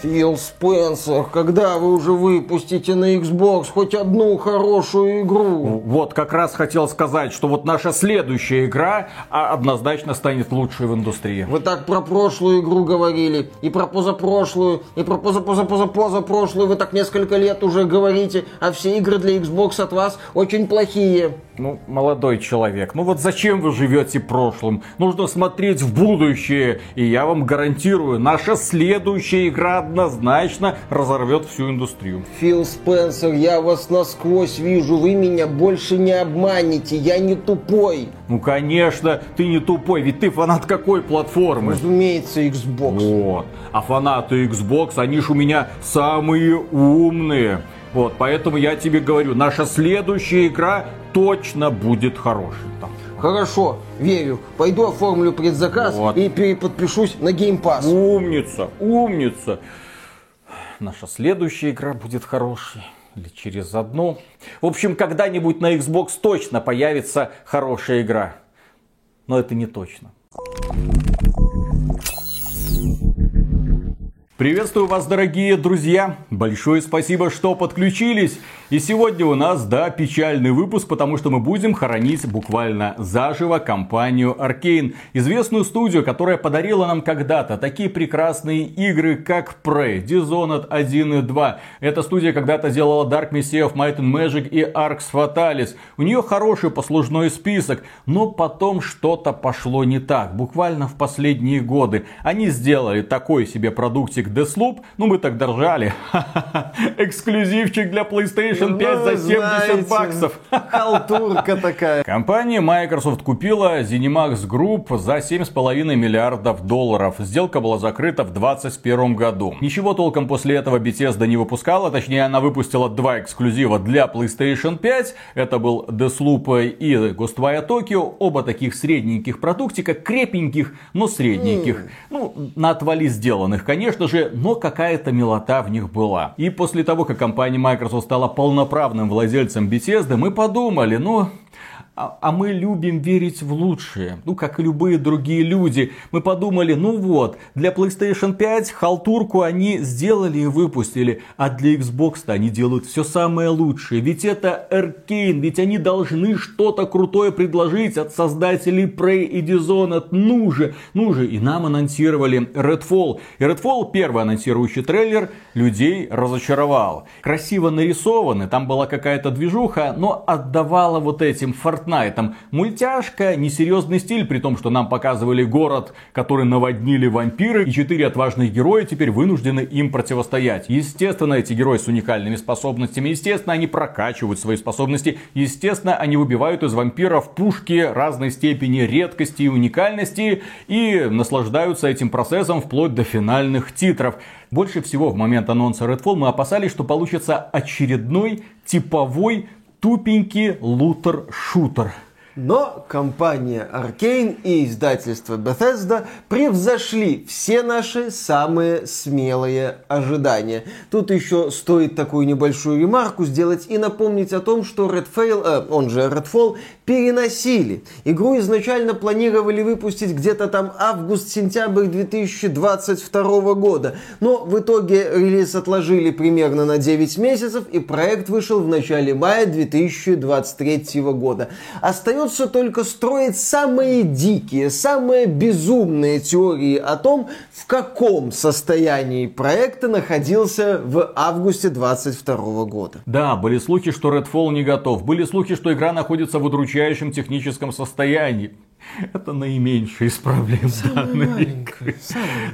Фил Спенсер, когда вы уже выпустите на Xbox хоть одну хорошую игру? Вот, как раз хотел сказать, что вот наша следующая игра а, однозначно станет лучшей в индустрии. Вы так про прошлую игру говорили, и про позапрошлую, и про позапозапозапозапрошлую. Вы так несколько лет уже говорите, а все игры для Xbox от вас очень плохие. Ну, молодой человек, ну вот зачем вы живете прошлым? Нужно смотреть в будущее. И я вам гарантирую, наша следующая игра однозначно разорвет всю индустрию. Фил Спенсер, я вас насквозь вижу, вы меня больше не обманете, я не тупой. Ну, конечно, ты не тупой, ведь ты фанат какой платформы? Разумеется, Xbox. Вот. А фанаты Xbox, они ж у меня самые умные. Вот, поэтому я тебе говорю, наша следующая игра точно будет хорошей. Там. Хорошо, верю. Пойду оформлю предзаказ вот. и переподпишусь на Game Pass. Умница, умница. Наша следующая игра будет хорошей. Или через одну. В общем, когда-нибудь на Xbox точно появится хорошая игра. Но это не точно. Приветствую вас, дорогие друзья! Большое спасибо, что подключились. И сегодня у нас, да, печальный выпуск, потому что мы будем хоронить буквально заживо компанию Arkane. Известную студию, которая подарила нам когда-то такие прекрасные игры, как Prey, Dishonored 1 и 2. Эта студия когда-то делала Dark Messiah of Might and Magic и Arx Fatalis. У нее хороший послужной список, но потом что-то пошло не так. Буквально в последние годы. Они сделали такой себе продуктик как Deathloop, ну мы так держали. Эксклюзивчик для PlayStation 5 ну, за 70 знаете, баксов. Халтурка такая. Компания Microsoft купила ZeniMax Group за 7,5 миллиардов долларов. Сделка была закрыта в 2021 году. Ничего толком после этого Bethesda не выпускала, точнее она выпустила два эксклюзива для PlayStation 5. Это был Deathloop и Ghostwire Tokyo. Оба таких средненьких продуктика, крепеньких, но средненьких. Mm. Ну, на отвали сделанных, конечно же же, но какая-то милота в них была. И после того, как компания Microsoft стала полноправным владельцем Bethesda, мы подумали, ну, а, а мы любим верить в лучшее. Ну, как и любые другие люди. Мы подумали, ну вот, для PlayStation 5 халтурку они сделали и выпустили. А для Xbox они делают все самое лучшее. Ведь это Arkane, ведь они должны что-то крутое предложить от создателей Prey и Dishonored. Ну же, ну же. И нам анонсировали Redfall. И Redfall, первый анонсирующий трейлер, людей разочаровал. Красиво нарисованы, там была какая-то движуха, но отдавала вот этим Fortnite Fortnite. Мультяшка, несерьезный стиль, при том, что нам показывали город, который наводнили вампиры, и четыре отважных героя теперь вынуждены им противостоять. Естественно, эти герои с уникальными способностями, естественно, они прокачивают свои способности, естественно, они выбивают из вампиров пушки разной степени редкости и уникальности и наслаждаются этим процессом вплоть до финальных титров. Больше всего в момент анонса Redfall мы опасались, что получится очередной типовой тупенький лутер-шутер. Но компания Arkane и издательство Bethesda превзошли все наши самые смелые ожидания. Тут еще стоит такую небольшую ремарку сделать и напомнить о том, что Redfall, э, он же Redfall, переносили. Игру изначально планировали выпустить где-то там август-сентябрь 2022 года, но в итоге релиз отложили примерно на 9 месяцев и проект вышел в начале мая 2023 года. Остается остается только строить самые дикие, самые безумные теории о том, в каком состоянии проекта находился в августе 22 года. Да, были слухи, что Redfall не готов. Были слухи, что игра находится в удручающем техническом состоянии. Это наименьшее из проблем данной игры.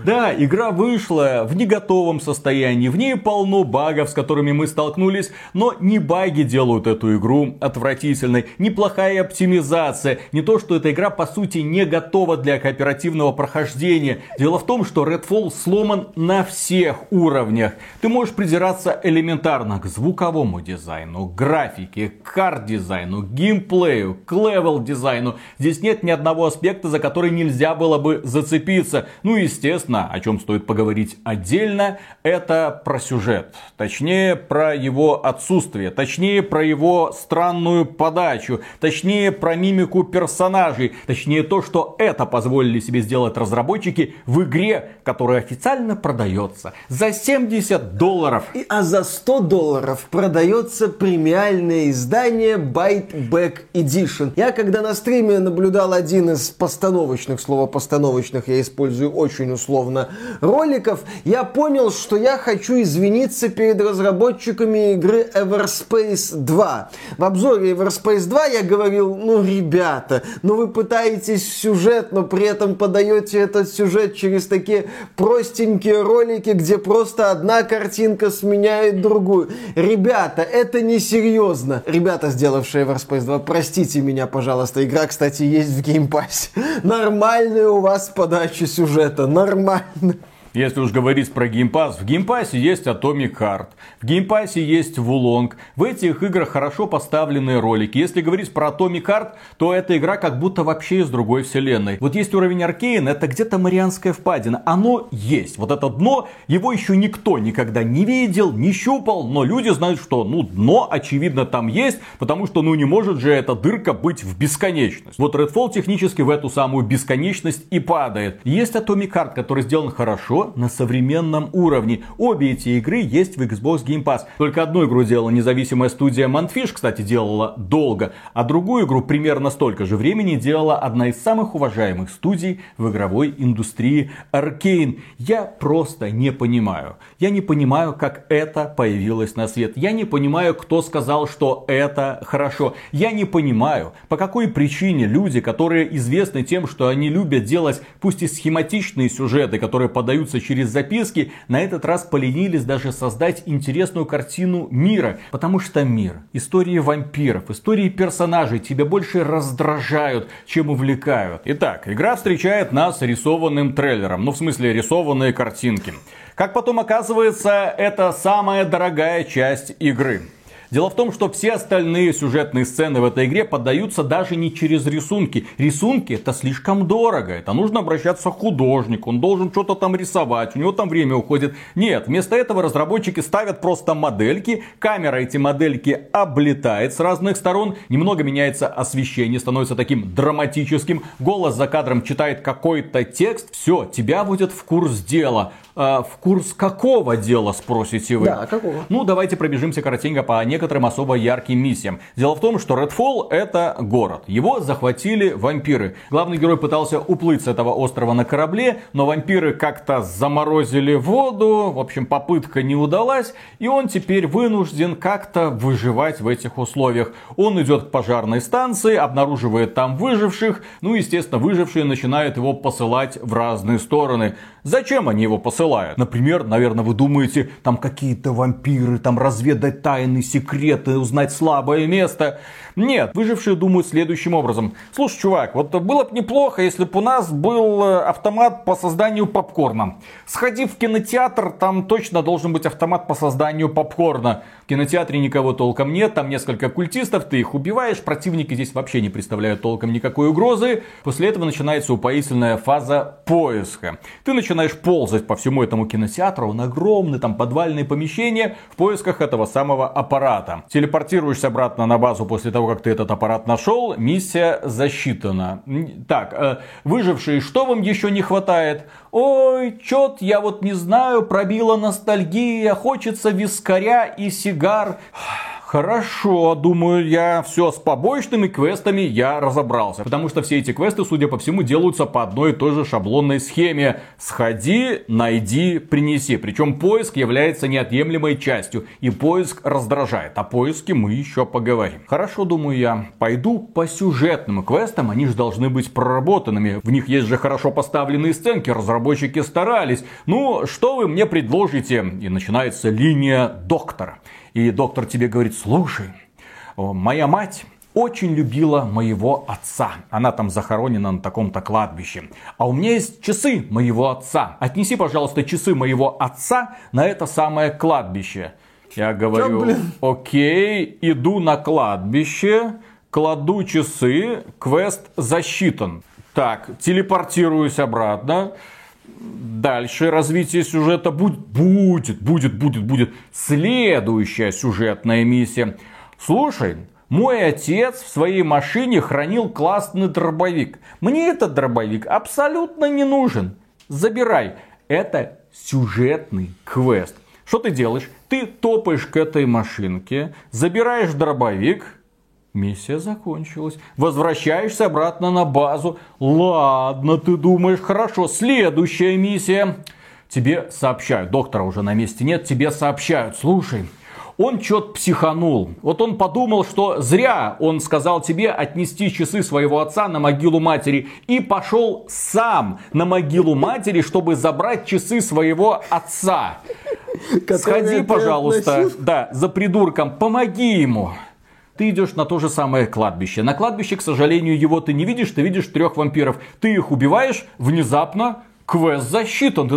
Да, игра вышла в неготовом состоянии. В ней полно багов, с которыми мы столкнулись. Но не баги делают эту игру отвратительной. Неплохая оптимизация. Не то, что эта игра по сути не готова для кооперативного прохождения. Дело в том, что Redfall сломан на всех уровнях. Ты можешь придираться элементарно к звуковому дизайну, графике, арт-дизайну, геймплею, к level-дизайну. Здесь нет ни одного аспекта, за который нельзя было бы зацепиться. Ну, естественно, о чем стоит поговорить отдельно, это про сюжет. Точнее, про его отсутствие. Точнее, про его странную подачу. Точнее, про мимику персонажей. Точнее, то, что это позволили себе сделать разработчики в игре, которая официально продается за 70 долларов. И, а за 100 долларов продается премиальное издание Byte Back Edition. Я когда на стриме наблюдал один из постановочных, слово постановочных я использую очень условно, роликов, я понял, что я хочу извиниться перед разработчиками игры Everspace 2. В обзоре Everspace 2 я говорил, ну, ребята, ну вы пытаетесь сюжет, но при этом подаете этот сюжет через такие простенькие ролики, где просто одна картинка сменяет другую. Ребята, это не серьезно. Ребята, сделавшие Everspace 2, простите меня, пожалуйста. Игра, кстати, есть в Game Pass. Нормальная у вас подача сюжета, нормально. Если уж говорить про Game Pass, в Game Pass е есть Atomic Heart, в Game Pass е есть Wo Long. В этих играх хорошо поставленные ролики. Если говорить про Atomic Heart, то эта игра как будто вообще из другой вселенной. Вот есть уровень Arkane, это где-то Марианская впадина. Оно есть. Вот это дно, его еще никто никогда не видел, не щупал, но люди знают, что ну дно очевидно там есть, потому что ну не может же эта дырка быть в бесконечность. Вот Redfall технически в эту самую бесконечность и падает. Есть Atomic Heart, который сделан хорошо, на современном уровне. Обе эти игры есть в Xbox Game Pass. Только одну игру делала независимая студия Manfish, кстати, делала долго, а другую игру примерно столько же времени делала одна из самых уважаемых студий в игровой индустрии Arkane. Я просто не понимаю. Я не понимаю, как это появилось на свет. Я не понимаю, кто сказал, что это хорошо. Я не понимаю, по какой причине люди, которые известны тем, что они любят делать пусть и схематичные сюжеты, которые подаются передаются через записки, на этот раз поленились даже создать интересную картину мира. Потому что мир, истории вампиров, истории персонажей тебя больше раздражают, чем увлекают. Итак, игра встречает нас рисованным трейлером. Ну, в смысле, рисованные картинки. Как потом оказывается, это самая дорогая часть игры. Дело в том, что все остальные сюжетные сцены в этой игре поддаются даже не через рисунки. Рисунки это слишком дорого. Это нужно обращаться к художнику. Он должен что-то там рисовать. У него там время уходит. Нет, вместо этого разработчики ставят просто модельки. Камера эти модельки облетает с разных сторон. Немного меняется освещение, становится таким драматическим. Голос за кадром читает какой-то текст. Все, тебя будет в курс дела. А, в курс какого дела, спросите вы? Да, какого? Ну, давайте пробежимся коротенько по некоторым особо ярким миссиям. Дело в том, что Redfall это город. Его захватили вампиры. Главный герой пытался уплыть с этого острова на корабле, но вампиры как-то заморозили воду. В общем, попытка не удалась. И он теперь вынужден как-то выживать в этих условиях. Он идет к пожарной станции, обнаруживает там выживших. Ну, естественно, выжившие начинают его посылать в разные стороны. Зачем они его посылают? Например, наверное, вы думаете, там какие-то вампиры, там разведать тайны, секреты, узнать слабое место. Нет, выжившие думают следующим образом. Слушай, чувак, вот было бы неплохо, если бы у нас был э, автомат по созданию попкорна. Сходи в кинотеатр, там точно должен быть автомат по созданию попкорна. В кинотеатре никого толком нет, там несколько культистов, ты их убиваешь, противники здесь вообще не представляют толком никакой угрозы. После этого начинается упоительная фаза поиска. Ты начинаешь ползать по всему этому кинотеатру, он огромный, там подвальные помещения, в поисках этого самого аппарата. Телепортируешься обратно на базу после того, как ты этот аппарат нашел, миссия засчитана. Так, э, выжившие, что вам еще не хватает? Ой, чет, я вот не знаю, пробила ностальгия, хочется вискаря и сигар. Хорошо, думаю я, все с побочными квестами я разобрался. Потому что все эти квесты, судя по всему, делаются по одной и той же шаблонной схеме. Сходи, найди, принеси. Причем поиск является неотъемлемой частью. И поиск раздражает. О поиске мы еще поговорим. Хорошо, думаю я, пойду по сюжетным квестам. Они же должны быть проработанными. В них есть же хорошо поставленные сценки. Разработчики старались. Ну, что вы мне предложите? И начинается линия доктора. И доктор тебе говорит, слушай, моя мать очень любила моего отца. Она там захоронена на таком-то кладбище. А у меня есть часы моего отца. Отнеси, пожалуйста, часы моего отца на это самое кладбище. Я говорю, Чё, окей, иду на кладбище, кладу часы, квест засчитан. Так, телепортируюсь обратно. Дальше развитие сюжета будет, будет, будет, будет, будет. Следующая сюжетная миссия. Слушай, мой отец в своей машине хранил классный дробовик. Мне этот дробовик абсолютно не нужен. Забирай. Это сюжетный квест. Что ты делаешь? Ты топаешь к этой машинке, забираешь дробовик, Миссия закончилась. Возвращаешься обратно на базу. Ладно, ты думаешь, хорошо. Следующая миссия. Тебе сообщают, доктора уже на месте нет, тебе сообщают. Слушай, он что-то психанул. Вот он подумал, что зря он сказал тебе отнести часы своего отца на могилу матери. И пошел сам на могилу матери, чтобы забрать часы своего отца. Сходи, пожалуйста, да, за придурком, помоги ему ты идешь на то же самое кладбище. На кладбище, к сожалению, его ты не видишь, ты видишь трех вампиров. Ты их убиваешь, внезапно Квест засчитан.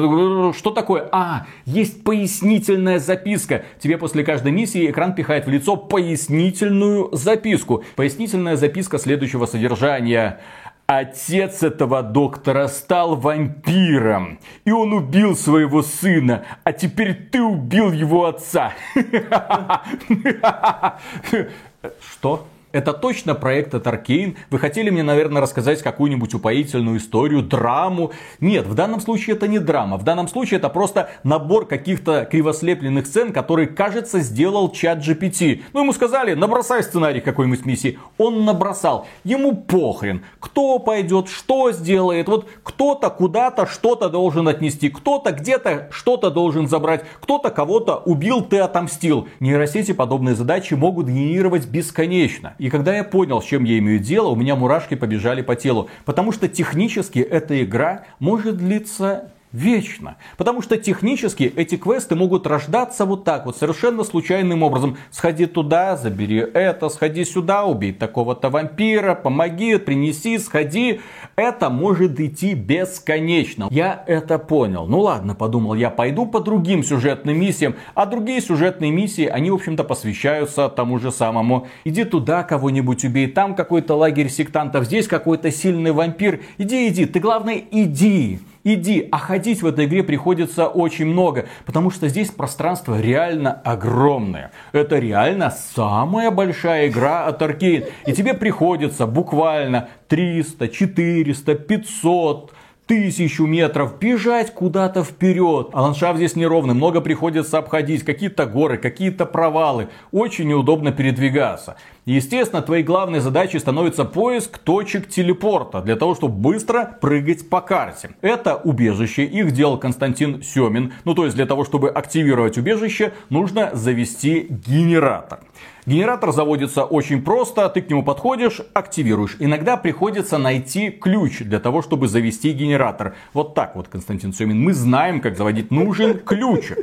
Что такое? А, есть пояснительная записка. Тебе после каждой миссии экран пихает в лицо пояснительную записку. Пояснительная записка следующего содержания. Отец этого доктора стал вампиром, и он убил своего сына, а теперь ты убил его отца. Что? Это точно проект от Arkane. Вы хотели мне, наверное, рассказать какую-нибудь упоительную историю, драму. Нет, в данном случае это не драма. В данном случае это просто набор каких-то кривослепленных сцен, которые, кажется, сделал чат GPT. Ну, ему сказали, набросай сценарий какой-нибудь миссии. Он набросал. Ему похрен, кто пойдет, что сделает. Вот кто-то куда-то что-то должен отнести. Кто-то где-то что-то должен забрать. Кто-то кого-то убил, ты отомстил. Нейросети подобные задачи могут генерировать бесконечно. И когда я понял, с чем я имею дело, у меня мурашки побежали по телу. Потому что технически эта игра может длиться вечно. Потому что технически эти квесты могут рождаться вот так вот, совершенно случайным образом. Сходи туда, забери это, сходи сюда, убей такого-то вампира, помоги, принеси, сходи. Это может идти бесконечно. Я это понял. Ну ладно, подумал я, пойду по другим сюжетным миссиям. А другие сюжетные миссии, они, в общем-то, посвящаются тому же самому. Иди туда, кого-нибудь убей, там какой-то лагерь сектантов, здесь какой-то сильный вампир. Иди, иди, ты главное иди иди. А ходить в этой игре приходится очень много, потому что здесь пространство реально огромное. Это реально самая большая игра от Arkane. И тебе приходится буквально 300, 400, 500 тысячу метров, бежать куда-то вперед. А ландшафт здесь неровный, много приходится обходить, какие-то горы, какие-то провалы. Очень неудобно передвигаться. Естественно, твоей главной задачей становится поиск точек телепорта, для того, чтобы быстро прыгать по карте. Это убежище, их делал Константин Семин. Ну, то есть, для того, чтобы активировать убежище, нужно завести генератор. Генератор заводится очень просто, ты к нему подходишь, активируешь. Иногда приходится найти ключ для того, чтобы завести генератор. Вот так вот, Константин Семин, мы знаем, как заводить. Нужен ключ.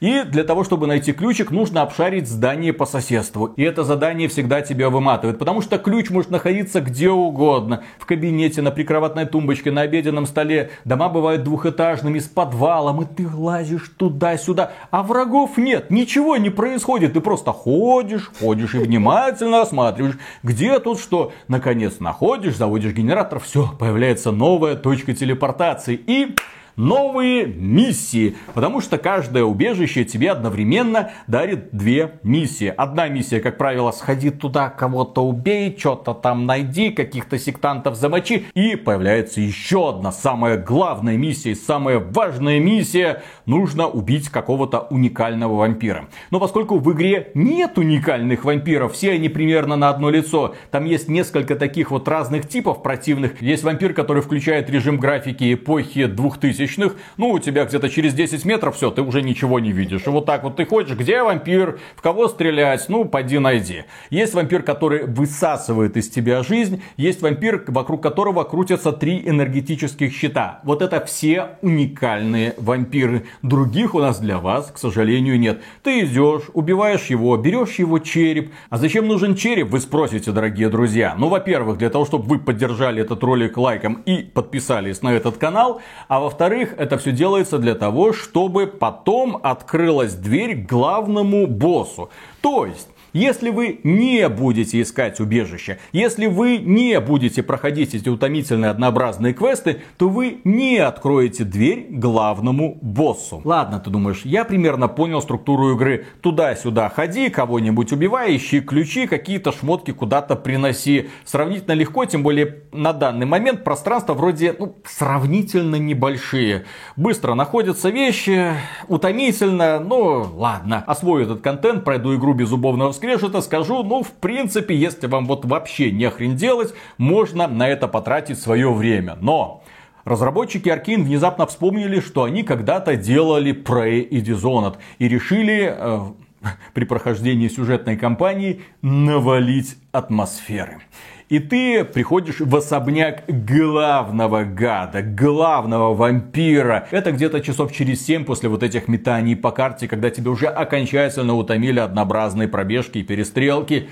И для того, чтобы найти ключик, нужно обшарить здание по соседству. И это задание всегда тебя выматывает, потому что ключ может находиться где угодно. В кабинете, на прикроватной тумбочке, на обеденном столе. Дома бывают двухэтажными, с подвалом, и ты лазишь туда-сюда. А врагов нет, ничего не происходит. Ты просто ходишь, ходишь и внимательно осматриваешь, где тут что. Наконец находишь, заводишь генератор, все, появляется новая точка телепортации. И новые миссии. Потому что каждое убежище тебе одновременно дарит две миссии. Одна миссия, как правило, сходи туда, кого-то убей, что-то там найди, каких-то сектантов замочи. И появляется еще одна самая главная миссия, самая важная миссия. Нужно убить какого-то уникального вампира. Но поскольку в игре нет уникальных вампиров, все они примерно на одно лицо. Там есть несколько таких вот разных типов противных. Есть вампир, который включает режим графики эпохи 2000 тысячных, ну, у тебя где-то через 10 метров все, ты уже ничего не видишь. И вот так вот ты ходишь, где вампир, в кого стрелять, ну, пойди найди. Есть вампир, который высасывает из тебя жизнь, есть вампир, вокруг которого крутятся три энергетических щита. Вот это все уникальные вампиры. Других у нас для вас, к сожалению, нет. Ты идешь, убиваешь его, берешь его череп. А зачем нужен череп, вы спросите, дорогие друзья. Ну, во-первых, для того, чтобы вы поддержали этот ролик лайком и подписались на этот канал. А во-вторых, во-вторых, это все делается для того, чтобы потом открылась дверь главному боссу. То есть, Если вы не будете искать убежище, если вы не будете проходить эти утомительные однообразные квесты, то вы не откроете дверь главному боссу. Ладно, ты думаешь, я примерно понял структуру игры. Туда-сюда ходи, кого-нибудь убивай, ищи ключи, какие-то шмотки куда-то приноси. Сравнительно легко, тем более на данный момент пространство вроде ну, сравнительно небольшие. Быстро находятся вещи, утомительно, ну ладно. Освою этот контент, пройду игру без зубовного скрежета, скажу, ну в принципе, если вам вот вообще не хрен делать, можно на это потратить свое время. Но Разработчики Arkane внезапно вспомнили, что они когда-то делали Prey и Dishonored и решили э, при прохождении сюжетной кампании навалить атмосферы. И ты приходишь в особняк главного гада, главного вампира. Это где-то часов через 7 после вот этих метаний по карте, когда тебя уже окончательно утомили однообразные пробежки и перестрелки.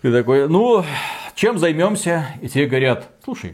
Ты такой, ну, чем займемся? И тебе говорят, слушай,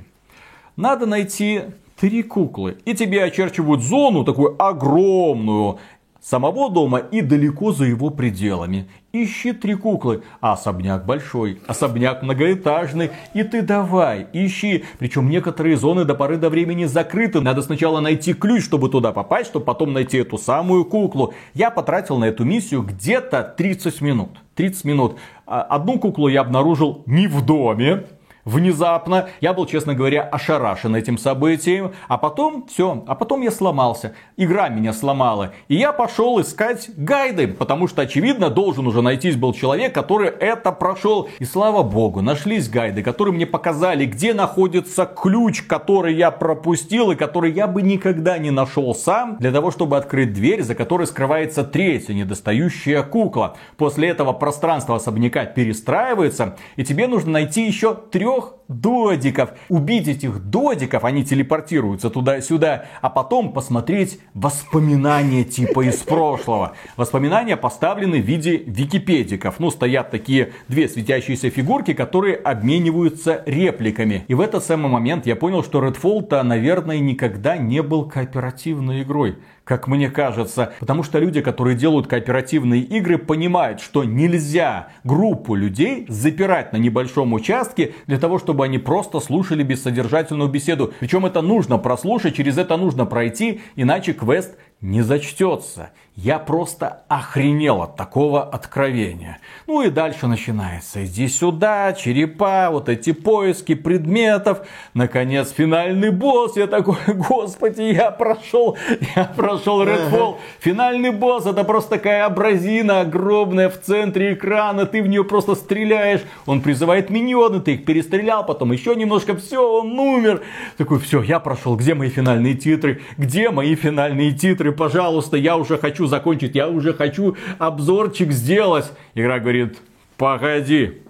надо найти три куклы. И тебе очерчивают зону такую огромную, самого дома и далеко за его пределами. Ищи три куклы, а особняк большой, особняк многоэтажный, и ты давай, ищи. Причем некоторые зоны до поры до времени закрыты. Надо сначала найти ключ, чтобы туда попасть, чтобы потом найти эту самую куклу. Я потратил на эту миссию где-то 30 минут. 30 минут. А, одну куклу я обнаружил не в доме, внезапно. Я был, честно говоря, ошарашен этим событием. А потом все, а потом я сломался. Игра меня сломала. И я пошел искать гайды, потому что, очевидно, должен уже найтись был человек, который это прошел. И слава богу, нашлись гайды, которые мне показали, где находится ключ, который я пропустил и который я бы никогда не нашел сам, для того, чтобы открыть дверь, за которой скрывается третья недостающая кукла. После этого пространство особняка перестраивается, и тебе нужно найти еще трех трех додиков. Убить этих додиков, они телепортируются туда-сюда, а потом посмотреть воспоминания типа из прошлого. Воспоминания поставлены в виде википедиков. Ну, стоят такие две светящиеся фигурки, которые обмениваются репликами. И в этот самый момент я понял, что Redfall-то, наверное, никогда не был кооперативной игрой как мне кажется. Потому что люди, которые делают кооперативные игры, понимают, что нельзя группу людей запирать на небольшом участке для того, чтобы они просто слушали бессодержательную беседу. Причем это нужно прослушать, через это нужно пройти, иначе квест не зачтется. Я просто охренел от такого откровения. Ну и дальше начинается. Иди сюда, черепа, вот эти поиски предметов. Наконец, финальный босс. Я такой, господи, я прошел, я прошел Redfall. Финальный босс, это просто такая абразина огромная в центре экрана. Ты в нее просто стреляешь. Он призывает миньоны, ты их перестрелял, потом еще немножко, все, он умер. Такой, все, я прошел. Где мои финальные титры? Где мои финальные титры? Пожалуйста, я уже хочу закончить, я уже хочу обзорчик сделать. Игра говорит, погоди,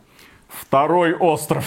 второй остров.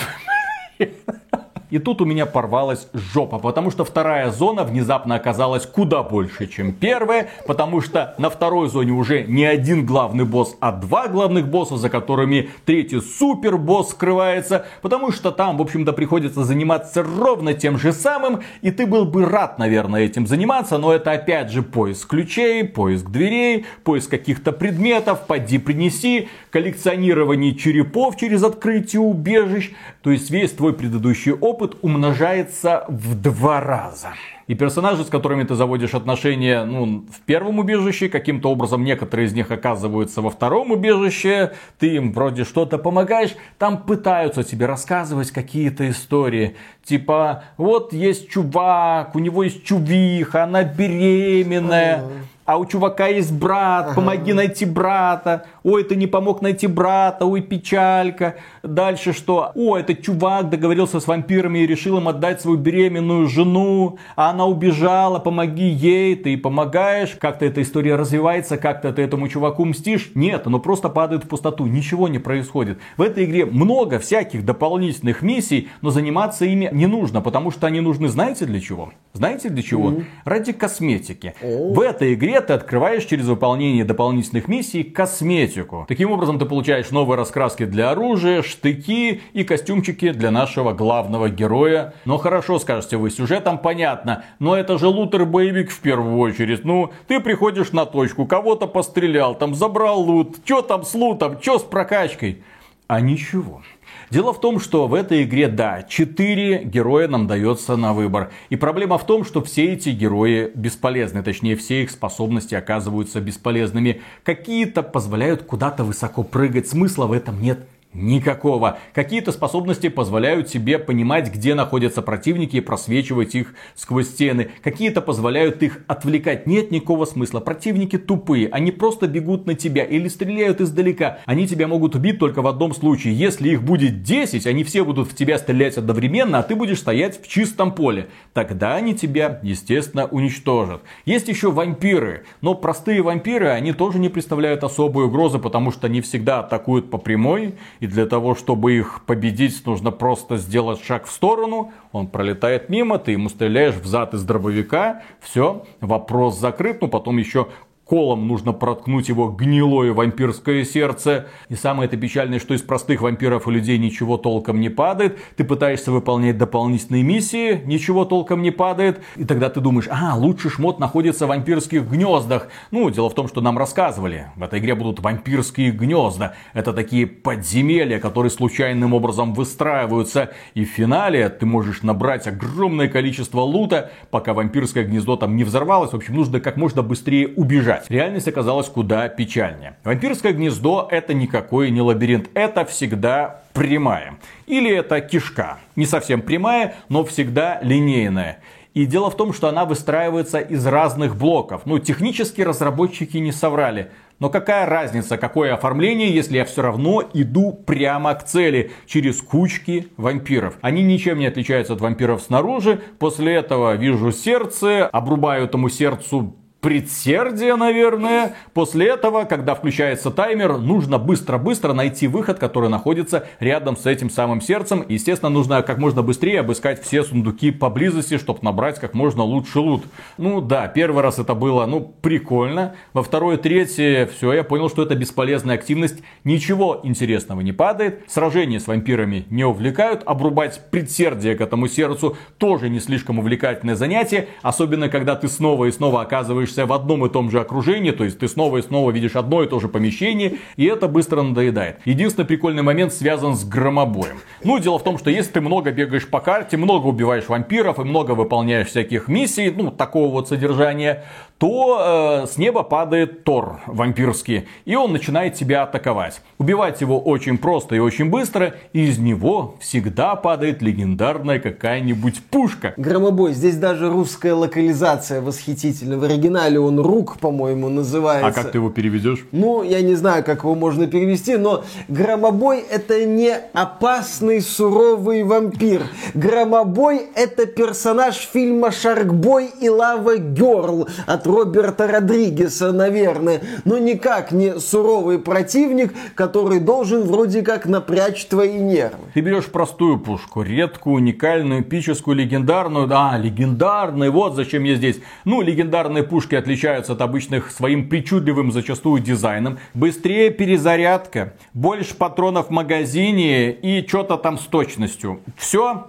И тут у меня порвалась жопа, потому что вторая зона внезапно оказалась куда больше, чем первая, потому что на второй зоне уже не один главный босс, а два главных босса, за которыми третий супер босс скрывается, потому что там, в общем-то, приходится заниматься ровно тем же самым, и ты был бы рад, наверное, этим заниматься, но это опять же поиск ключей, поиск дверей, поиск каких-то предметов, поди принеси, коллекционирование черепов через открытие убежищ, то есть весь твой предыдущий опыт опыт умножается в два раза. И персонажи, с которыми ты заводишь отношения ну, в первом убежище, каким-то образом некоторые из них оказываются во втором убежище, ты им вроде что-то помогаешь, там пытаются тебе рассказывать какие-то истории. Типа, вот есть чувак, у него есть чувиха, она беременная а у чувака есть брат, помоги найти брата, ой, ты не помог найти брата, ой, печалька. Дальше что? О, этот чувак договорился с вампирами и решил им отдать свою беременную жену, а она убежала, помоги ей, ты помогаешь, как-то эта история развивается, как-то ты этому чуваку мстишь. Нет, оно просто падает в пустоту, ничего не происходит. В этой игре много всяких дополнительных миссий, но заниматься ими не нужно, потому что они нужны, знаете для чего? Знаете для чего? Mm-hmm. Ради косметики. Oh. В этой игре ты открываешь через выполнение дополнительных миссий косметику косметику. Таким образом, ты получаешь новые раскраски для оружия, штыки и костюмчики для нашего главного героя. Но хорошо, скажете вы, сюжетом понятно, но это же лутер-боевик в первую очередь. Ну, ты приходишь на точку, кого-то пострелял, там забрал лут, что там с лутом, что с прокачкой? А ничего. Дело в том, что в этой игре, да, 4 героя нам дается на выбор. И проблема в том, что все эти герои бесполезны. Точнее, все их способности оказываются бесполезными. Какие-то позволяют куда-то высоко прыгать. Смысла в этом нет Никакого. Какие-то способности позволяют себе понимать, где находятся противники и просвечивать их сквозь стены. Какие-то позволяют их отвлекать. Нет никакого смысла. Противники тупые. Они просто бегут на тебя или стреляют издалека. Они тебя могут убить только в одном случае. Если их будет 10, они все будут в тебя стрелять одновременно, а ты будешь стоять в чистом поле. Тогда они тебя, естественно, уничтожат. Есть еще вампиры. Но простые вампиры, они тоже не представляют особой угрозы, потому что они всегда атакуют по прямой. И для того, чтобы их победить, нужно просто сделать шаг в сторону. Он пролетает мимо, ты ему стреляешь в зад из дробовика. Все, вопрос закрыт. Ну, потом еще колом нужно проткнуть его гнилое вампирское сердце. И самое это печальное, что из простых вампиров и людей ничего толком не падает. Ты пытаешься выполнять дополнительные миссии, ничего толком не падает. И тогда ты думаешь, а, лучший шмот находится в вампирских гнездах. Ну, дело в том, что нам рассказывали. В этой игре будут вампирские гнезда. Это такие подземелья, которые случайным образом выстраиваются. И в финале ты можешь набрать огромное количество лута, пока вампирское гнездо там не взорвалось. В общем, нужно как можно быстрее убежать играть. Реальность оказалась куда печальнее. Вампирское гнездо это никакой не лабиринт, это всегда прямая. Или это кишка. Не совсем прямая, но всегда линейная. И дело в том, что она выстраивается из разных блоков. Ну, технически разработчики не соврали. Но какая разница, какое оформление, если я все равно иду прямо к цели, через кучки вампиров. Они ничем не отличаются от вампиров снаружи. После этого вижу сердце, обрубаю этому сердцу предсердие, наверное. После этого, когда включается таймер, нужно быстро-быстро найти выход, который находится рядом с этим самым сердцем. Естественно, нужно как можно быстрее обыскать все сундуки поблизости, чтобы набрать как можно лучше лут. Ну да, первый раз это было, ну, прикольно. Во второй, третий, все, я понял, что это бесполезная активность. Ничего интересного не падает. Сражения с вампирами не увлекают. Обрубать предсердие к этому сердцу тоже не слишком увлекательное занятие. Особенно, когда ты снова и снова оказываешься находишься в одном и том же окружении, то есть ты снова и снова видишь одно и то же помещение, и это быстро надоедает. Единственный прикольный момент связан с громобоем. Ну, дело в том, что если ты много бегаешь по карте, много убиваешь вампиров и много выполняешь всяких миссий, ну, такого вот содержания, то э, с неба падает Тор вампирский, и он начинает тебя атаковать. Убивать его очень просто и очень быстро, и из него всегда падает легендарная какая-нибудь пушка. Громобой, здесь даже русская локализация восхитительна. В оригинале он Рук, по-моему, называется. А как ты его переведешь? Ну, я не знаю, как его можно перевести, но Громобой это не опасный суровый вампир. Громобой это персонаж фильма Шаркбой и Лава Герл от Роберта Родригеса, наверное, но никак не суровый противник, который должен вроде как напрячь твои нервы. Ты берешь простую пушку, редкую, уникальную, эпическую, легендарную. Да, легендарные, вот зачем я здесь. Ну, легендарные пушки отличаются от обычных своим причудливым зачастую дизайном. Быстрее перезарядка, больше патронов в магазине и что-то там с точностью. Все,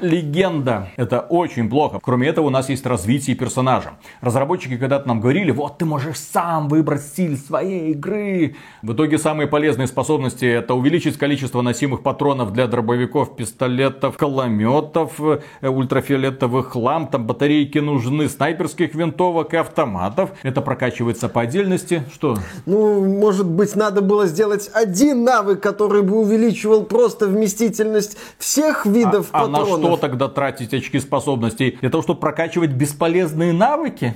легенда. Это очень плохо. Кроме этого, у нас есть развитие персонажа. Разработчики когда-то нам говорили, вот ты можешь сам выбрать стиль своей игры. В итоге самые полезные способности это увеличить количество носимых патронов для дробовиков, пистолетов, калометов, э, ультрафиолетовых ламп, там батарейки нужны, снайперских винтовок и автоматов. Это прокачивается по отдельности. Что? Ну, может быть, надо было сделать один навык, который бы увеличивал просто вместительность всех видов а, патронов. А на что тогда тратить очки способностей? Для того, чтобы прокачивать бесполезные навыки?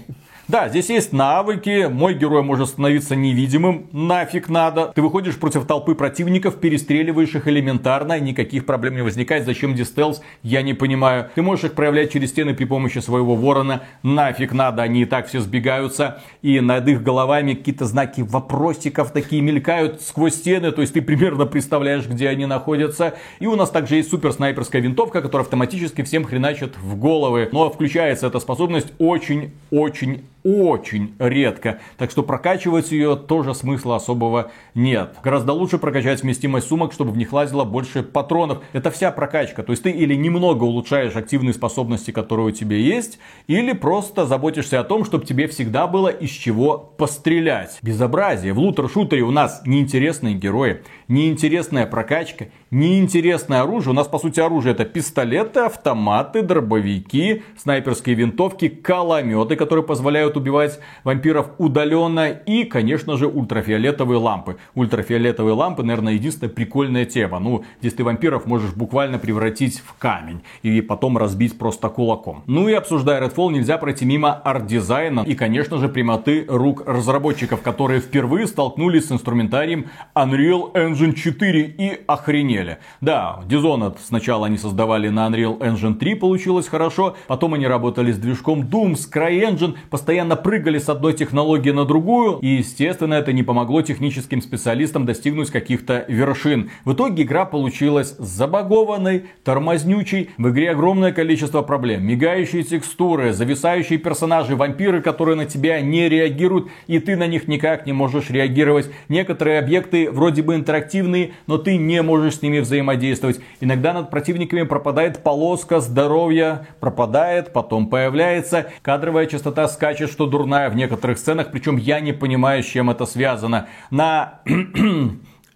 Да, здесь есть навыки, мой герой может становиться невидимым, нафиг надо. Ты выходишь против толпы противников, перестреливаешь их элементарно, никаких проблем не возникает. Зачем дистелс, я не понимаю. Ты можешь их проявлять через стены при помощи своего ворона, нафиг надо, они и так все сбегаются. И над их головами какие-то знаки вопросиков такие мелькают сквозь стены, то есть ты примерно представляешь, где они находятся. И у нас также есть супер снайперская винтовка, которая автоматически всем хреначит в головы. Но включается эта способность очень-очень очень редко. Так что прокачивать ее тоже смысла особого нет. Гораздо лучше прокачать вместимость сумок, чтобы в них лазило больше патронов. Это вся прокачка. То есть ты или немного улучшаешь активные способности, которые у тебя есть, или просто заботишься о том, чтобы тебе всегда было из чего пострелять. Безобразие. В лутер-шутере у нас неинтересные герои, неинтересная прокачка, неинтересное оружие. У нас, по сути, оружие это пистолеты, автоматы, дробовики, снайперские винтовки, коломёты, которые позволяют убивать вампиров удаленно. И, конечно же, ультрафиолетовые лампы. Ультрафиолетовые лампы, наверное, единственная прикольная тема. Ну, здесь ты вампиров можешь буквально превратить в камень. И потом разбить просто кулаком. Ну и обсуждая Redfall, нельзя пройти мимо арт-дизайна. И, конечно же, прямоты рук разработчиков, которые впервые столкнулись с инструментарием Unreal Engine 4 и охренели. Да, Dishonored сначала они создавали на Unreal Engine 3, получилось хорошо. Потом они работали с движком Doom, CryEngine, постоянно прыгали с одной технологии на другую. И, естественно, это не помогло техническим специалистам достигнуть каких-то вершин. В итоге игра получилась забагованной, тормознючей. В игре огромное количество проблем. Мигающие текстуры, зависающие персонажи, вампиры, которые на тебя не реагируют, и ты на них никак не можешь реагировать. Некоторые объекты вроде бы интерактивные, но ты не можешь с ними взаимодействовать. Иногда над противниками пропадает полоска здоровья, пропадает, потом появляется. Кадровая частота скачет, что дурная в некоторых сценах, причем я не понимаю, с чем это связано. На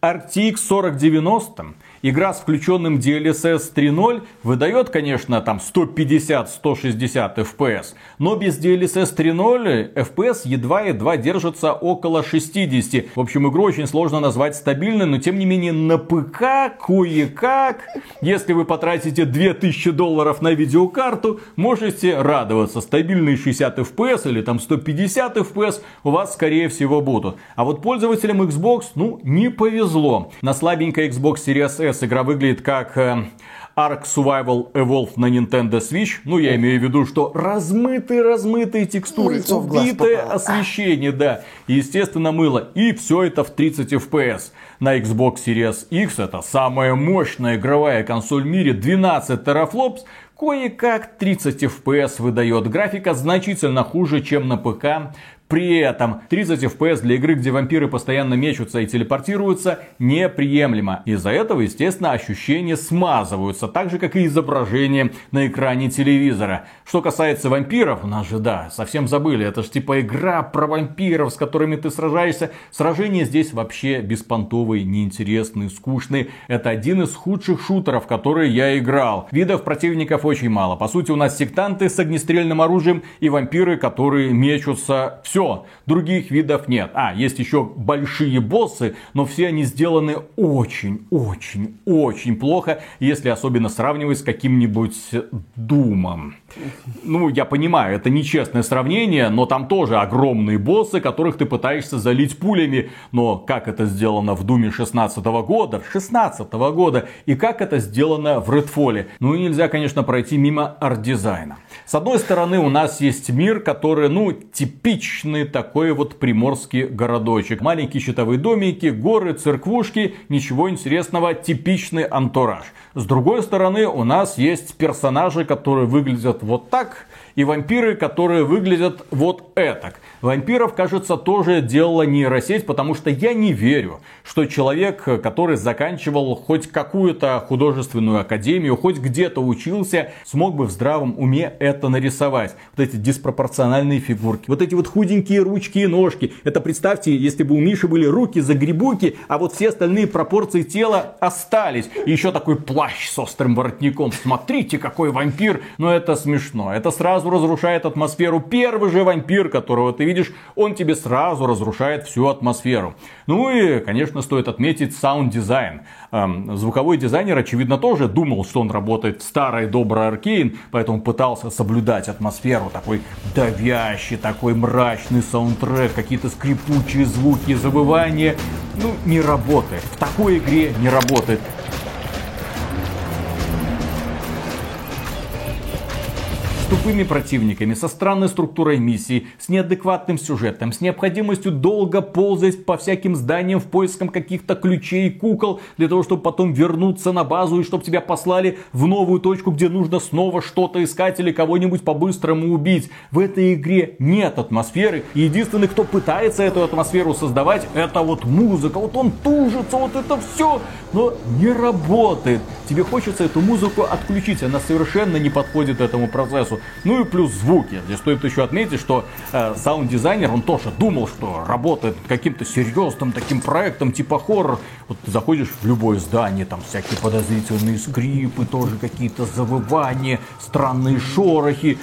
RTX 4090 игра с включенным DLSS 3.0 выдает, конечно, там 150-160 FPS, но без DLSS 3.0 FPS едва-едва держится около 60. В общем, игру очень сложно назвать стабильной, но тем не менее на ПК кое-как, если вы потратите 2000 долларов на видеокарту, можете радоваться. Стабильные 60 FPS или там 150 FPS у вас скорее всего будут. А вот пользователям Xbox, ну, не повезло. На слабенькой Xbox Series S сейчас игра выглядит как э, Ark Survival Evolved на Nintendo Switch. Ну, я имею в виду, что размытые-размытые текстуры, ну, убитое освещение, да. И, естественно, мыло. И все это в 30 FPS. На Xbox Series X это самая мощная игровая консоль в мире. 12 терафлопс. Кое-как 30 FPS выдает. Графика значительно хуже, чем на ПК. При этом 30 FPS для игры, где вампиры постоянно мечутся и телепортируются, неприемлемо. Из-за этого, естественно, ощущения смазываются, так же, как и изображение на экране телевизора. Что касается вампиров, у нас же, да, совсем забыли, это же типа игра про вампиров, с которыми ты сражаешься. Сражения здесь вообще беспонтовые, неинтересные, скучные. Это один из худших шутеров, которые я играл. Видов противников очень мало. По сути, у нас сектанты с огнестрельным оружием и вампиры, которые мечутся. Все все, других видов нет. А, есть еще большие боссы, но все они сделаны очень, очень, очень плохо, если особенно сравнивать с каким-нибудь Думом. Ну, я понимаю, это нечестное сравнение, но там тоже огромные боссы, которых ты пытаешься залить пулями. Но как это сделано в Думе 16 года, 16 года, и как это сделано в Redfall. Ну и нельзя, конечно, пройти мимо арт-дизайна. С одной стороны, у нас есть мир, который, ну, типичный такой вот приморский городочек. Маленькие щитовые домики, горы, церквушки, ничего интересного, типичный антураж. С другой стороны, у нас есть персонажи, которые выглядят вот так, и вампиры, которые выглядят вот этак. Вампиров, кажется, тоже делала нейросеть, потому что я не верю, что человек, который заканчивал хоть какую-то художественную академию, хоть где-то учился, смог бы в здравом уме это нарисовать. Вот эти диспропорциональные фигурки, вот эти вот худенькие ручки и ножки. Это представьте, если бы у Миши были руки загребуки, а вот все остальные пропорции тела остались. И еще такой плащ с острым воротником. Смотрите, какой вампир. Но это смешно. Это сразу разрушает атмосферу. Первый же вампир, которого ты видишь, он тебе сразу разрушает всю атмосферу. Ну и, конечно, стоит отметить саунд-дизайн. Эм, звуковой дизайнер, очевидно, тоже думал, что он работает в старой доброй Arkane, поэтому пытался соблюдать атмосферу. Такой давящий, такой мрачный саундтрек, какие-то скрипучие звуки, завывания. Ну, не работает. В такой игре не работает. Тупыми противниками, со странной структурой миссии, с неадекватным сюжетом, с необходимостью долго ползать по всяким зданиям в поиском каких-то ключей и кукол, для того, чтобы потом вернуться на базу и чтобы тебя послали в новую точку, где нужно снова что-то искать или кого-нибудь по-быстрому убить. В этой игре нет атмосферы. И единственный, кто пытается эту атмосферу создавать, это вот музыка. Вот он тужится, вот это все, но не работает. Тебе хочется эту музыку отключить, она совершенно не подходит этому процессу. Ну и плюс звуки. Здесь стоит еще отметить, что э, саунд-дизайнер, он тоже думал, что работает каким-то серьезным таким проектом типа хоррор. Вот ты заходишь в любое здание, там всякие подозрительные скрипы, тоже какие-то завывания, странные шорохи.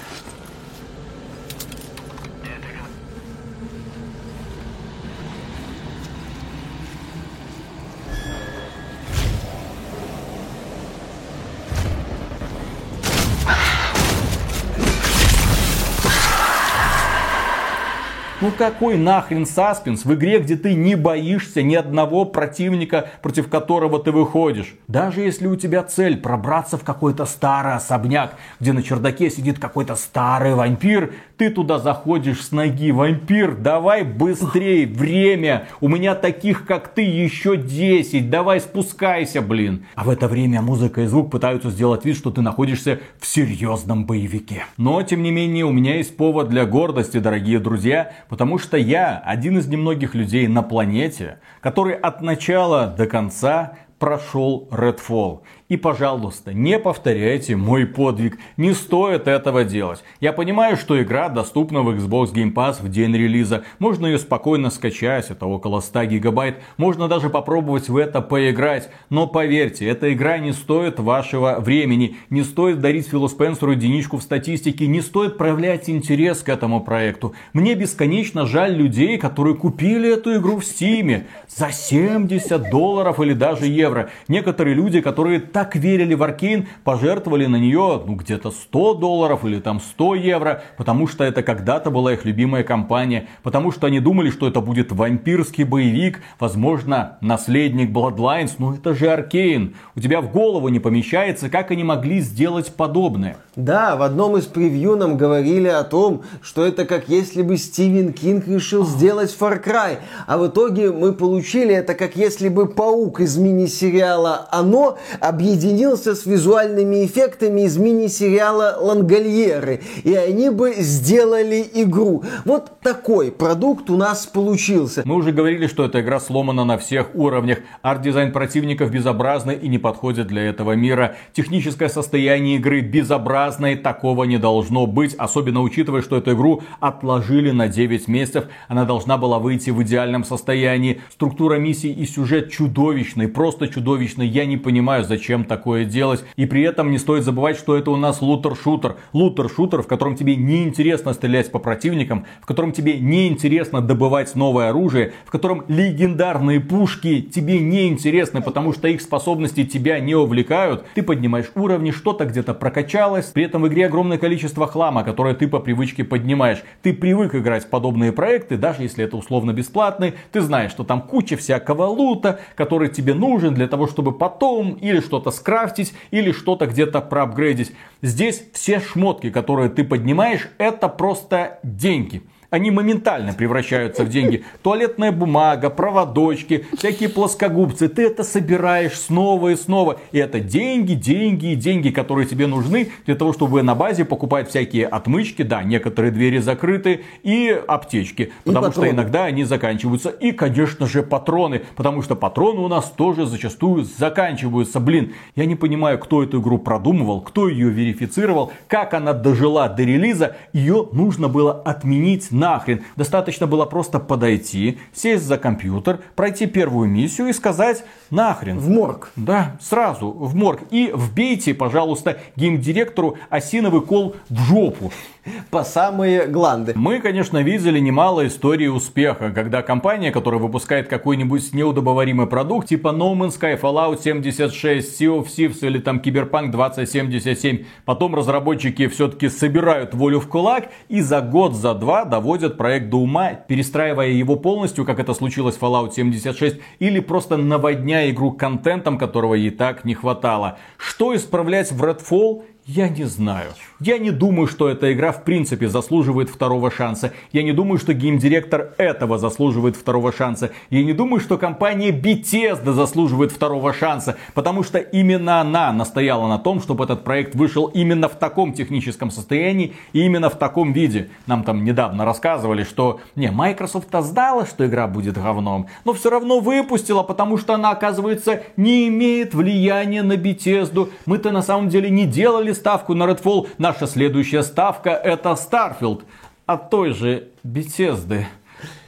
Ну какой нахрен саспенс в игре, где ты не боишься ни одного противника, против которого ты выходишь? Даже если у тебя цель пробраться в какой-то старый особняк, где на чердаке сидит какой-то старый вампир, ты туда заходишь с ноги. Вампир, давай быстрее, время. У меня таких, как ты, еще 10. Давай спускайся, блин. А в это время музыка и звук пытаются сделать вид, что ты находишься в серьезном боевике. Но, тем не менее, у меня есть повод для гордости, дорогие друзья, Потому что я один из немногих людей на планете, который от начала до конца прошел Redfall. И, пожалуйста, не повторяйте мой подвиг. Не стоит этого делать. Я понимаю, что игра доступна в Xbox Game Pass в день релиза. Можно ее спокойно скачать, это около 100 гигабайт. Можно даже попробовать в это поиграть. Но поверьте, эта игра не стоит вашего времени. Не стоит дарить Филу Спенсеру единичку в статистике. Не стоит проявлять интерес к этому проекту. Мне бесконечно жаль людей, которые купили эту игру в Стиме за 70 долларов или даже евро. Некоторые люди, которые так верили в Аркейн, пожертвовали на нее ну, где-то 100 долларов или там 100 евро, потому что это когда-то была их любимая компания, потому что они думали, что это будет вампирский боевик, возможно, наследник Bloodlines, но это же Аркейн. У тебя в голову не помещается, как они могли сделать подобное. Да, в одном из превью нам говорили о том, что это как если бы Стивен Кинг решил сделать Far Cry, а в итоге мы получили это как если бы Паук из мини-сериала «Оно» объявил объединился с визуальными эффектами из мини-сериала «Лангольеры», и они бы сделали игру. Вот такой продукт у нас получился. Мы уже говорили, что эта игра сломана на всех уровнях. Арт-дизайн противников безобразный и не подходит для этого мира. Техническое состояние игры безобразное, такого не должно быть. Особенно учитывая, что эту игру отложили на 9 месяцев. Она должна была выйти в идеальном состоянии. Структура миссий и сюжет чудовищный, просто чудовищный. Я не понимаю, зачем зачем такое делать. И при этом не стоит забывать, что это у нас лутер-шутер. Лутер-шутер, в котором тебе не интересно стрелять по противникам, в котором тебе не интересно добывать новое оружие, в котором легендарные пушки тебе не интересны, потому что их способности тебя не увлекают. Ты поднимаешь уровни, что-то где-то прокачалось. При этом в игре огромное количество хлама, которое ты по привычке поднимаешь. Ты привык играть в подобные проекты, даже если это условно бесплатный. Ты знаешь, что там куча всякого лута, который тебе нужен для того, чтобы потом или что-то что-то скрафтить или что-то где-то проапгрейдить. Здесь все шмотки, которые ты поднимаешь, это просто деньги они моментально превращаются в деньги. Туалетная бумага, проводочки, всякие плоскогубцы. Ты это собираешь снова и снова. И это деньги, деньги и деньги, которые тебе нужны для того, чтобы на базе покупать всякие отмычки. Да, некоторые двери закрыты. И аптечки. Потому и что иногда они заканчиваются. И, конечно же, патроны. Потому что патроны у нас тоже зачастую заканчиваются. Блин, я не понимаю, кто эту игру продумывал, кто ее верифицировал, как она дожила до релиза. Ее нужно было отменить нахрен. Достаточно было просто подойти, сесть за компьютер, пройти первую миссию и сказать нахрен. В морг. Да, сразу в морг. И вбейте, пожалуйста, геймдиректору осиновый кол в жопу. По самые гланды. Мы, конечно, видели немало историй успеха, когда компания, которая выпускает какой-нибудь неудобоваримый продукт, типа No Man's Sky, Fallout 76, Sea of Thieves или там Cyberpunk 2077, потом разработчики все-таки собирают волю в кулак и за год, за два доводят проект до ума, перестраивая его полностью, как это случилось в Fallout 76, или просто наводняя игру контентом, которого ей так не хватало. Что исправлять в Redfall? Я не знаю. Я не думаю, что эта игра в принципе заслуживает второго шанса. Я не думаю, что геймдиректор этого заслуживает второго шанса. Я не думаю, что компания Bethesda заслуживает второго шанса. Потому что именно она настояла на том, чтобы этот проект вышел именно в таком техническом состоянии и именно в таком виде. Нам там недавно рассказывали, что не, Microsoft-то знала, что игра будет говном, но все равно выпустила, потому что она, оказывается, не имеет влияния на Bethesda. Мы-то на самом деле не делали ставку на Redfall. Наша следующая ставка это Starfield от той же Bethesda.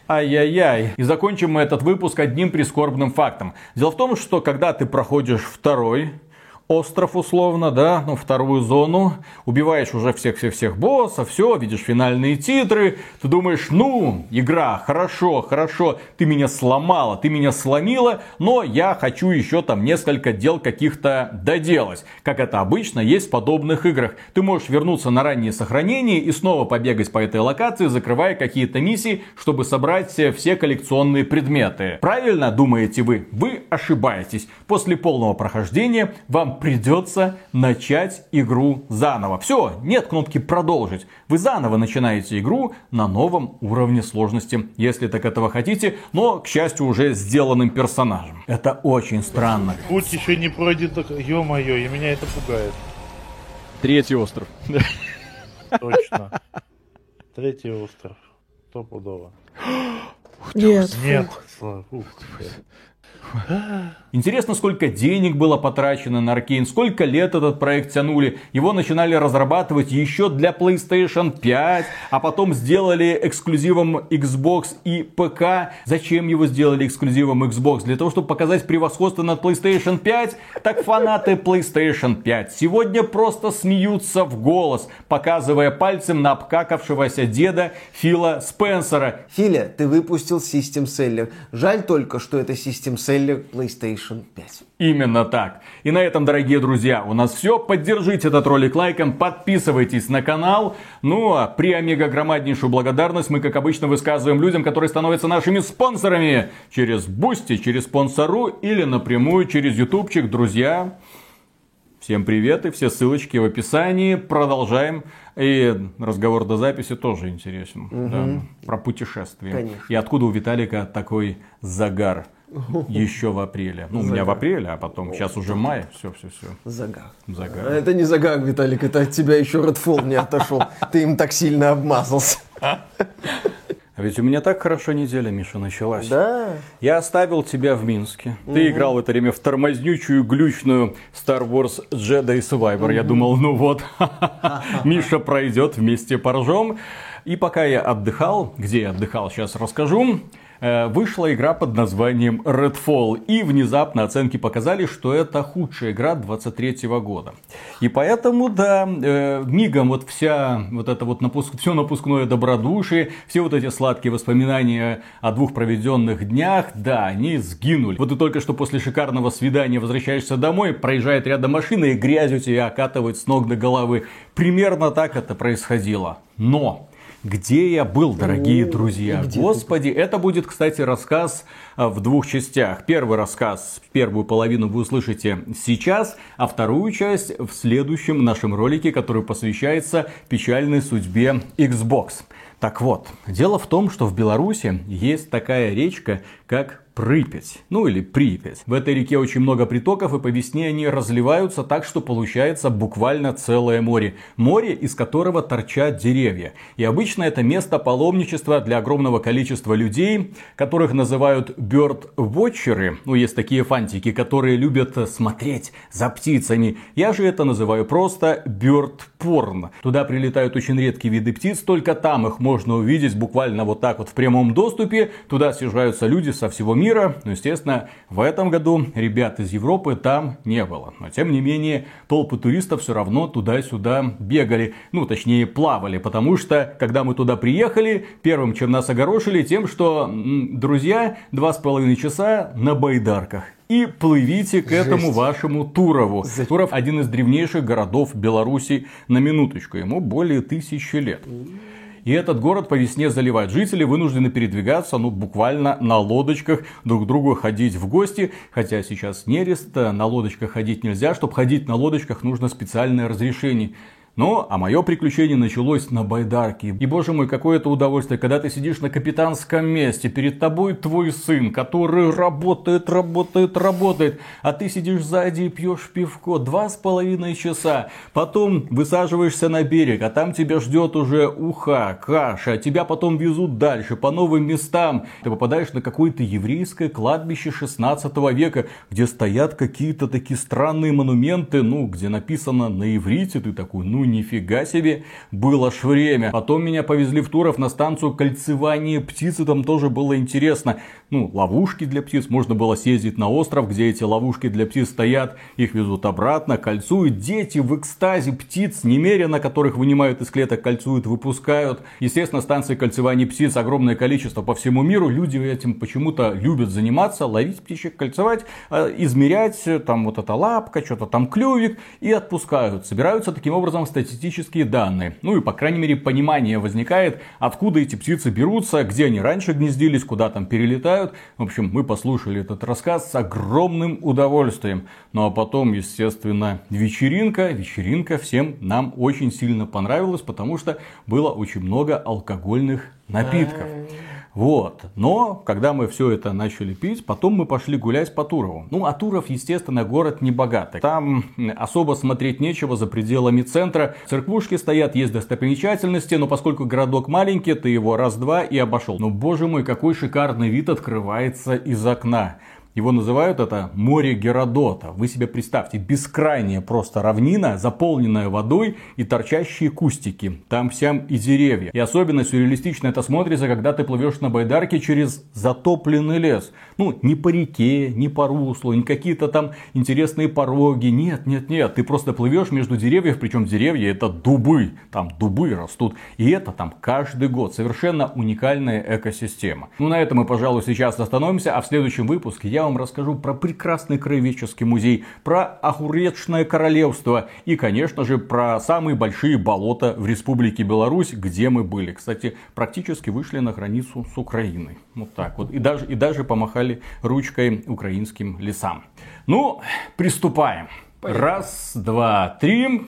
Ай-яй-яй. И закончим мы этот выпуск одним прискорбным фактом. Дело в том, что когда ты проходишь второй остров условно, да, ну, вторую зону, убиваешь уже всех-всех-всех боссов, все, видишь финальные титры, ты думаешь, ну, игра, хорошо, хорошо, ты меня сломала, ты меня сломила, но я хочу еще там несколько дел каких-то доделать. Как это обычно есть в подобных играх. Ты можешь вернуться на раннее сохранение и снова побегать по этой локации, закрывая какие-то миссии, чтобы собрать все коллекционные предметы. Правильно думаете вы? Вы ошибаетесь. После полного прохождения вам придется начать игру заново. Все, нет кнопки продолжить. Вы заново начинаете игру на новом уровне сложности, если так этого хотите, но, к счастью, уже сделанным персонажем. Это очень странно. Путь еще не пройден, ё-моё, и меня это пугает. Третий остров. Точно. Третий остров. Стопудово. Нет. Нет. Интересно, сколько денег было потрачено на Аркейн, сколько лет этот проект тянули. Его начинали разрабатывать еще для PlayStation 5, а потом сделали эксклюзивом Xbox и ПК. Зачем его сделали эксклюзивом Xbox? Для того, чтобы показать превосходство над PlayStation 5? Так фанаты PlayStation 5 сегодня просто смеются в голос, показывая пальцем на обкакавшегося деда Фила Спенсера. Филя, ты выпустил System Seller. Жаль только, что это System Seller PlayStation 5. Именно так. И на этом, дорогие друзья, у нас все. Поддержите этот ролик лайком, подписывайтесь на канал. Ну а преомегагромаднейшую благодарность мы, как обычно, высказываем людям, которые становятся нашими спонсорами. Через Бусти, через спонсорку или напрямую через ютубчик. Друзья, всем привет и все ссылочки в описании. Продолжаем. И разговор до записи тоже интересен. Да, про путешествия. Конечно. И откуда у Виталика такой загар? Еще в апреле. Ну, у меня в апреле, а потом сейчас уже май. Все, все, все. Загар. Загар. Это не загар, Виталик, это от тебя еще Redfall не отошел. Ты им так сильно обмазался. А ведь у меня так хорошо неделя, Миша, началась. Да. Я оставил тебя в Минске. Ты играл в это время в тормознючую, глючную Star Wars Jedi Survivor. Я думал, ну вот, Миша пройдет вместе поржем. И пока я отдыхал, где я отдыхал, сейчас расскажу. Э, Вышла игра под названием Redfall. И внезапно оценки показали, что это худшая игра 23 года. И поэтому, да, э, мигом вот вся вот это вот напуск, все напускное добродушие, все вот эти сладкие воспоминания о двух проведенных днях, да, они сгинули. Вот ты только что после шикарного свидания возвращаешься домой, проезжает рядом машина и грязью тебя окатывает с ног до головы. Примерно так это происходило. Но где я был, дорогие друзья? Господи, это будет, кстати, рассказ а, в двух частях. Первый рассказ, первую половину вы услышите сейчас, а вторую часть в следующем нашем ролике, который посвящается печальной судьбе Xbox. Так вот, дело в том, что в Беларуси есть такая речка, как Припять, ну или Припять. В этой реке очень много притоков, и по весне они разливаются так, что получается буквально целое море. Море, из которого торчат деревья. И обычно это место паломничества для огромного количества людей, которых называют бёрд-вотчеры. Ну, есть такие фантики, которые любят смотреть за птицами. Я же это называю просто бёрд-порн. Туда прилетают очень редкие виды птиц, только там их можно увидеть буквально вот так вот в прямом доступе. Туда съезжаются люди со всего мира. Но, естественно, в этом году ребят из Европы там не было. Но, тем не менее, толпы туристов все равно туда-сюда бегали. Ну, точнее, плавали. Потому что, когда мы туда приехали, первым, чем нас огорошили, тем, что, друзья, два с половиной часа на байдарках. И плывите к этому Жесть. вашему Турову. Туров один из древнейших городов Беларуси на минуточку. Ему более тысячи лет. И этот город по весне заливает. Жители вынуждены передвигаться, ну, буквально на лодочках, друг к другу ходить в гости. Хотя сейчас нерест, на лодочках ходить нельзя. Чтобы ходить на лодочках, нужно специальное разрешение. Ну, а мое приключение началось на байдарке. И, боже мой, какое это удовольствие, когда ты сидишь на капитанском месте, перед тобой твой сын, который работает, работает, работает, а ты сидишь сзади и пьешь пивко два с половиной часа. Потом высаживаешься на берег, а там тебя ждет уже уха, каша, тебя потом везут дальше, по новым местам. Ты попадаешь на какое-то еврейское кладбище 16 века, где стоят какие-то такие странные монументы, ну, где написано на иврите, ты такой, ну, нифига себе, было ж время. Потом меня повезли в Туров на станцию кольцевания птиц, и там тоже было интересно. Ну, ловушки для птиц, можно было съездить на остров, где эти ловушки для птиц стоят, их везут обратно, кольцуют. Дети в экстазе птиц немерено, которых вынимают из клеток, кольцуют, выпускают. Естественно, станции кольцевания птиц огромное количество по всему миру. Люди этим почему-то любят заниматься, ловить птичек, кольцевать, э, измерять, там вот эта лапка, что-то там клювик, и отпускают. Собираются таким образом статистические данные. Ну и, по крайней мере, понимание возникает, откуда эти птицы берутся, где они раньше гнездились, куда там перелетают. В общем, мы послушали этот рассказ с огромным удовольствием. Ну а потом, естественно, вечеринка. Вечеринка всем нам очень сильно понравилась, потому что было очень много алкогольных напитков. Вот. Но, когда мы все это начали пить, потом мы пошли гулять по Турову. Ну, а Туров, естественно, город не богатый. Там особо смотреть нечего за пределами центра. Церквушки стоят, есть достопримечательности, но поскольку городок маленький, ты его раз-два и обошел. Но, боже мой, какой шикарный вид открывается из окна. Его называют это море Геродота. Вы себе представьте, бескрайняя просто равнина, заполненная водой и торчащие кустики. Там всем и деревья. И особенно сюрреалистично это смотрится, когда ты плывешь на байдарке через затопленный лес. Ну, не по реке, не по руслу, не какие-то там интересные пороги. Нет, нет, нет. Ты просто плывешь между деревьев, причем деревья это дубы. Там дубы растут. И это там каждый год. Совершенно уникальная экосистема. Ну, на этом мы, пожалуй, сейчас остановимся. А в следующем выпуске я вам расскажу про прекрасный краеведческий музей, про Ахуречное королевство и, конечно же, про самые большие болота в Республике Беларусь, где мы были. Кстати, практически вышли на границу с Украиной. Вот так вот. И даже, и даже помахали ручкой украинским лесам. Ну, приступаем. Раз, два, три.